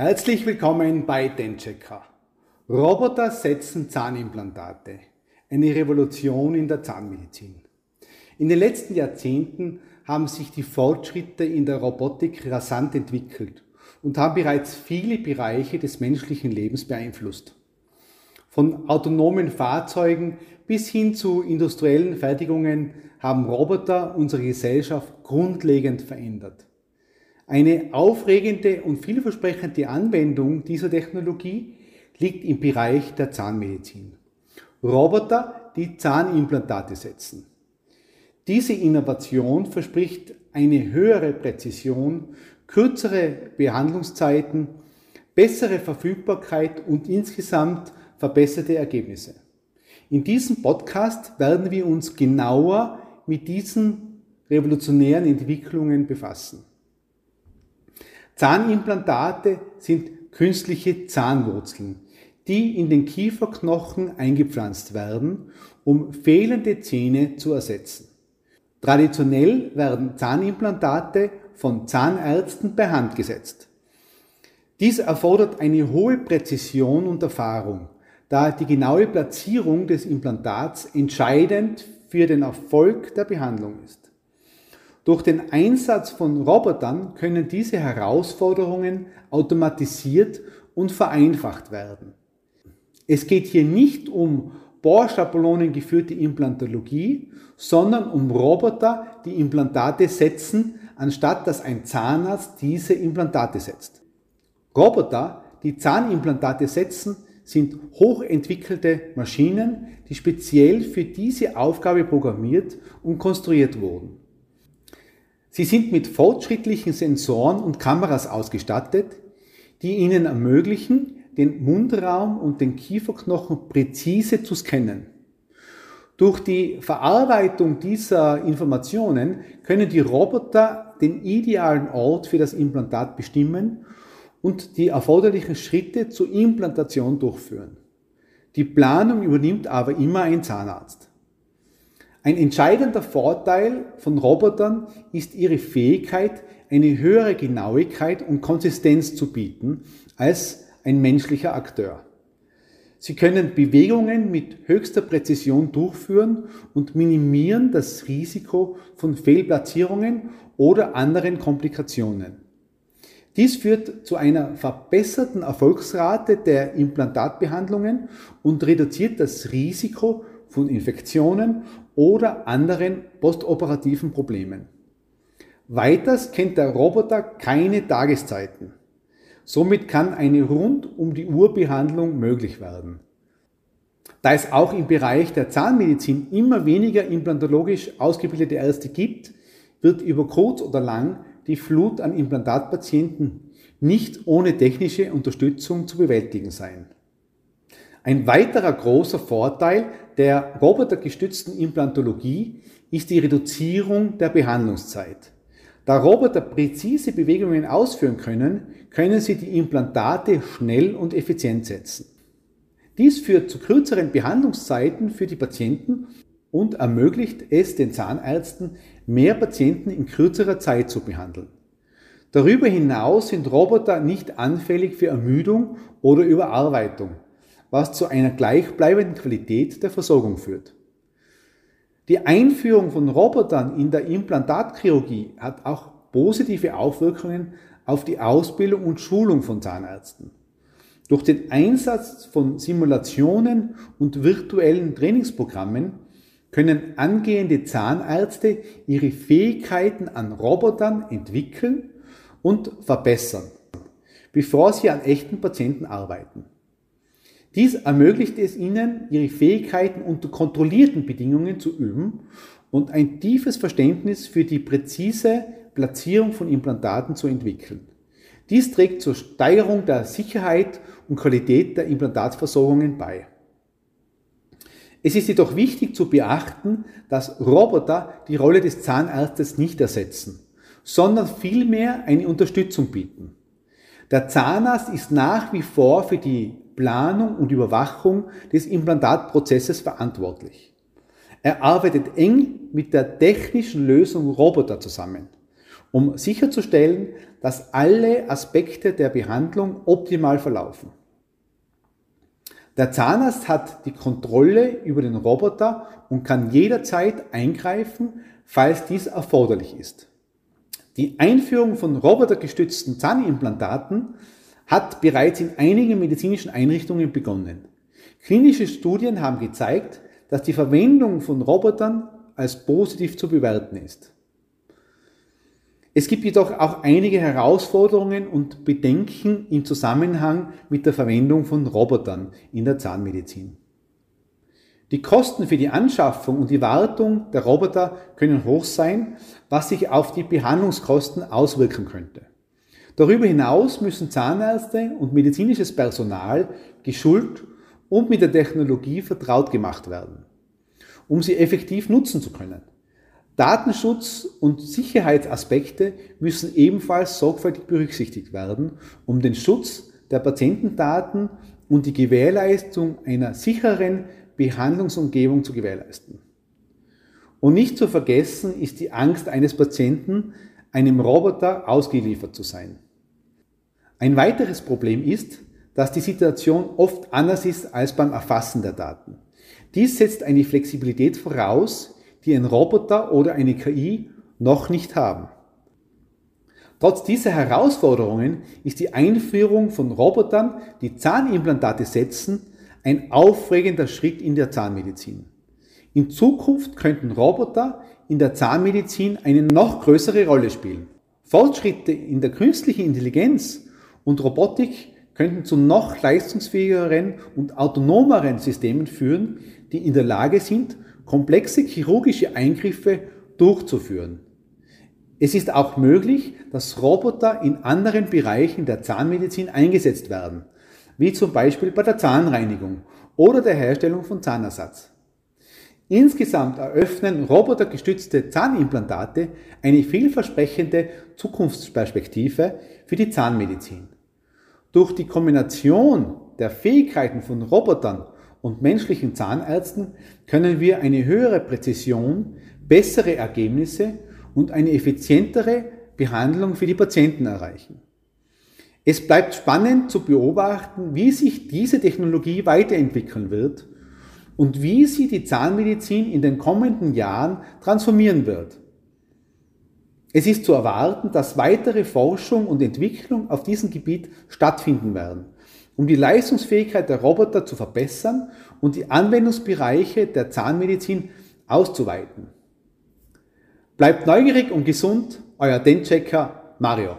Herzlich willkommen bei Denchecker. Roboter setzen Zahnimplantate. Eine Revolution in der Zahnmedizin. In den letzten Jahrzehnten haben sich die Fortschritte in der Robotik rasant entwickelt und haben bereits viele Bereiche des menschlichen Lebens beeinflusst. Von autonomen Fahrzeugen bis hin zu industriellen Fertigungen haben Roboter unsere Gesellschaft grundlegend verändert. Eine aufregende und vielversprechende Anwendung dieser Technologie liegt im Bereich der Zahnmedizin. Roboter, die Zahnimplantate setzen. Diese Innovation verspricht eine höhere Präzision, kürzere Behandlungszeiten, bessere Verfügbarkeit und insgesamt verbesserte Ergebnisse. In diesem Podcast werden wir uns genauer mit diesen revolutionären Entwicklungen befassen. Zahnimplantate sind künstliche Zahnwurzeln, die in den Kieferknochen eingepflanzt werden, um fehlende Zähne zu ersetzen. Traditionell werden Zahnimplantate von Zahnärzten per Hand gesetzt. Dies erfordert eine hohe Präzision und Erfahrung, da die genaue Platzierung des Implantats entscheidend für den Erfolg der Behandlung ist. Durch den Einsatz von Robotern können diese Herausforderungen automatisiert und vereinfacht werden. Es geht hier nicht um Bohrschablonen geführte Implantologie, sondern um Roboter, die Implantate setzen, anstatt dass ein Zahnarzt diese Implantate setzt. Roboter, die Zahnimplantate setzen, sind hochentwickelte Maschinen, die speziell für diese Aufgabe programmiert und konstruiert wurden. Sie sind mit fortschrittlichen Sensoren und Kameras ausgestattet, die ihnen ermöglichen, den Mundraum und den Kieferknochen präzise zu scannen. Durch die Verarbeitung dieser Informationen können die Roboter den idealen Ort für das Implantat bestimmen und die erforderlichen Schritte zur Implantation durchführen. Die Planung übernimmt aber immer ein Zahnarzt. Ein entscheidender Vorteil von Robotern ist ihre Fähigkeit, eine höhere Genauigkeit und Konsistenz zu bieten als ein menschlicher Akteur. Sie können Bewegungen mit höchster Präzision durchführen und minimieren das Risiko von Fehlplatzierungen oder anderen Komplikationen. Dies führt zu einer verbesserten Erfolgsrate der Implantatbehandlungen und reduziert das Risiko von Infektionen oder anderen postoperativen Problemen. Weiters kennt der Roboter keine Tageszeiten. Somit kann eine rund um die Uhr Behandlung möglich werden. Da es auch im Bereich der Zahnmedizin immer weniger implantologisch ausgebildete Ärzte gibt, wird über kurz oder lang die Flut an Implantatpatienten nicht ohne technische Unterstützung zu bewältigen sein. Ein weiterer großer Vorteil der robotergestützten Implantologie ist die Reduzierung der Behandlungszeit. Da Roboter präzise Bewegungen ausführen können, können sie die Implantate schnell und effizient setzen. Dies führt zu kürzeren Behandlungszeiten für die Patienten und ermöglicht es den Zahnärzten, mehr Patienten in kürzerer Zeit zu behandeln. Darüber hinaus sind Roboter nicht anfällig für Ermüdung oder Überarbeitung was zu einer gleichbleibenden Qualität der Versorgung führt. Die Einführung von Robotern in der Implantatchirurgie hat auch positive Auswirkungen auf die Ausbildung und Schulung von Zahnärzten. Durch den Einsatz von Simulationen und virtuellen Trainingsprogrammen können angehende Zahnärzte ihre Fähigkeiten an Robotern entwickeln und verbessern, bevor sie an echten Patienten arbeiten. Dies ermöglicht es ihnen, ihre Fähigkeiten unter kontrollierten Bedingungen zu üben und ein tiefes Verständnis für die präzise Platzierung von Implantaten zu entwickeln. Dies trägt zur Steigerung der Sicherheit und Qualität der Implantatversorgungen bei. Es ist jedoch wichtig zu beachten, dass Roboter die Rolle des Zahnarztes nicht ersetzen, sondern vielmehr eine Unterstützung bieten. Der Zahnarzt ist nach wie vor für die Planung und Überwachung des Implantatprozesses verantwortlich. Er arbeitet eng mit der technischen Lösung Roboter zusammen um sicherzustellen, dass alle Aspekte der Behandlung optimal verlaufen. Der Zahnarzt hat die Kontrolle über den Roboter und kann jederzeit eingreifen, falls dies erforderlich ist. Die Einführung von robotergestützten Zahnimplantaten hat bereits in einigen medizinischen Einrichtungen begonnen. Klinische Studien haben gezeigt, dass die Verwendung von Robotern als positiv zu bewerten ist. Es gibt jedoch auch einige Herausforderungen und Bedenken im Zusammenhang mit der Verwendung von Robotern in der Zahnmedizin. Die Kosten für die Anschaffung und die Wartung der Roboter können hoch sein, was sich auf die Behandlungskosten auswirken könnte. Darüber hinaus müssen Zahnärzte und medizinisches Personal geschult und mit der Technologie vertraut gemacht werden, um sie effektiv nutzen zu können. Datenschutz und Sicherheitsaspekte müssen ebenfalls sorgfältig berücksichtigt werden, um den Schutz der Patientendaten und die Gewährleistung einer sicheren Behandlungsumgebung zu gewährleisten. Und nicht zu vergessen ist die Angst eines Patienten, einem Roboter ausgeliefert zu sein. Ein weiteres Problem ist, dass die Situation oft anders ist als beim Erfassen der Daten. Dies setzt eine Flexibilität voraus, die ein Roboter oder eine KI noch nicht haben. Trotz dieser Herausforderungen ist die Einführung von Robotern, die Zahnimplantate setzen, ein aufregender Schritt in der Zahnmedizin. In Zukunft könnten Roboter in der Zahnmedizin eine noch größere Rolle spielen. Fortschritte in der künstlichen Intelligenz und Robotik könnten zu noch leistungsfähigeren und autonomeren Systemen führen, die in der Lage sind, komplexe chirurgische Eingriffe durchzuführen. Es ist auch möglich, dass Roboter in anderen Bereichen der Zahnmedizin eingesetzt werden, wie zum Beispiel bei der Zahnreinigung oder der Herstellung von Zahnersatz. Insgesamt eröffnen robotergestützte Zahnimplantate eine vielversprechende Zukunftsperspektive für die Zahnmedizin. Durch die Kombination der Fähigkeiten von Robotern und menschlichen Zahnärzten können wir eine höhere Präzision, bessere Ergebnisse und eine effizientere Behandlung für die Patienten erreichen. Es bleibt spannend zu beobachten, wie sich diese Technologie weiterentwickeln wird und wie sie die Zahnmedizin in den kommenden Jahren transformieren wird. Es ist zu erwarten, dass weitere Forschung und Entwicklung auf diesem Gebiet stattfinden werden um die Leistungsfähigkeit der Roboter zu verbessern und die Anwendungsbereiche der Zahnmedizin auszuweiten. Bleibt neugierig und gesund, euer Dentchecker Mario.